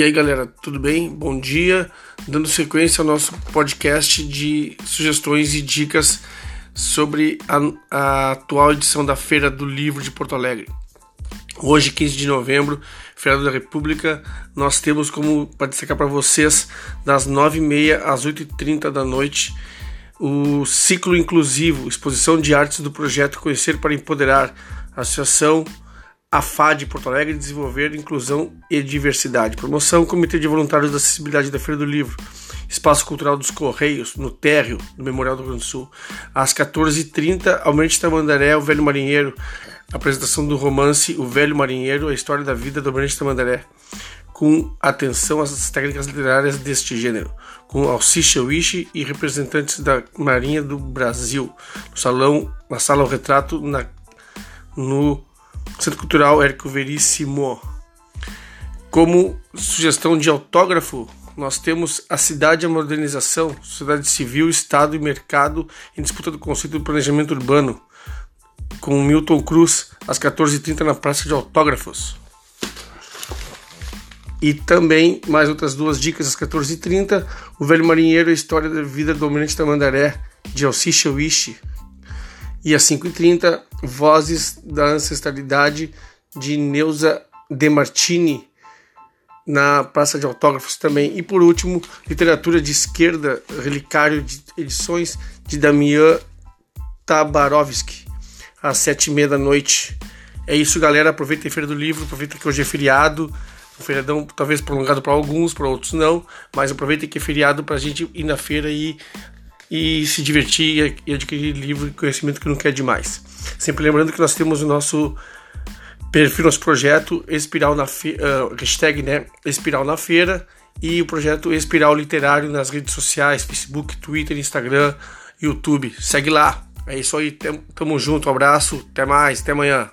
E aí galera, tudo bem? Bom dia. Dando sequência ao nosso podcast de sugestões e dicas sobre a, a, atual edição da Feira do Livro de Porto Alegre. Hoje, 15 de novembro, Feira da República, nós temos como para destacar para vocês, das 9h30 às 8h30 da noite, o ciclo inclusivo, exposição de artes do projeto Conhecer para Empoderar, Associação a FAD Porto Alegre desenvolver inclusão e diversidade. Promoção Comitê de Voluntários da Acessibilidade da Feira do Livro. Espaço Cultural dos Correios, no térreo do Memorial do Rio Grande do Sul. Às 14h30, Almirante Tamandaré, o Velho Marinheiro. Apresentação do romance O Velho Marinheiro, a história da vida do Almirante Tamandaré. Com atenção às técnicas literárias deste gênero. Com Alcicha Wish e representantes da Marinha do Brasil. No salão, na sala O Retrato, na, no Centro Cultural Érico Veríssimo. Como sugestão de autógrafo, nós temos a cidade e a modernização, sociedade civil, Estado e mercado em disputa do conceito do planejamento urbano, com Milton Cruz, às 14h30 na Praça de Autógrafos. E também, mais outras duas dicas, às 14h30, O Velho Marinheiro, a história da vida do Almirante Tamandaré, de Alcicha Wish, e às 5h30, Vozes da Ancestralidade de Neuza Demartini, na Praça de Autógrafos também. E por último, Literatura de Esquerda, Relicário de Edições de Damian Tabarovski, às 7h30 da noite. É isso, galera. Aproveita a Feira do Livro, aproveita que hoje é feriado. Um feriadão talvez prolongado para alguns, para outros não, mas aproveita que é feriado para a gente ir na feira e e se divertir e adquirir livro e conhecimento que não quer demais. Sempre lembrando que nós temos o nosso perfil, nosso projeto Espiral na feira, uh, hashtag, né, Espiral na feira e o projeto Espiral Literário nas redes sociais, Facebook, Twitter, Instagram, YouTube. Segue lá. É isso aí, tamo junto, um abraço, até mais, até amanhã.